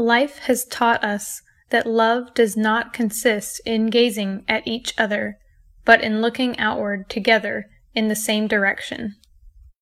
Life has taught us that love does not consist in gazing at each other, but in looking outward together in the same direction.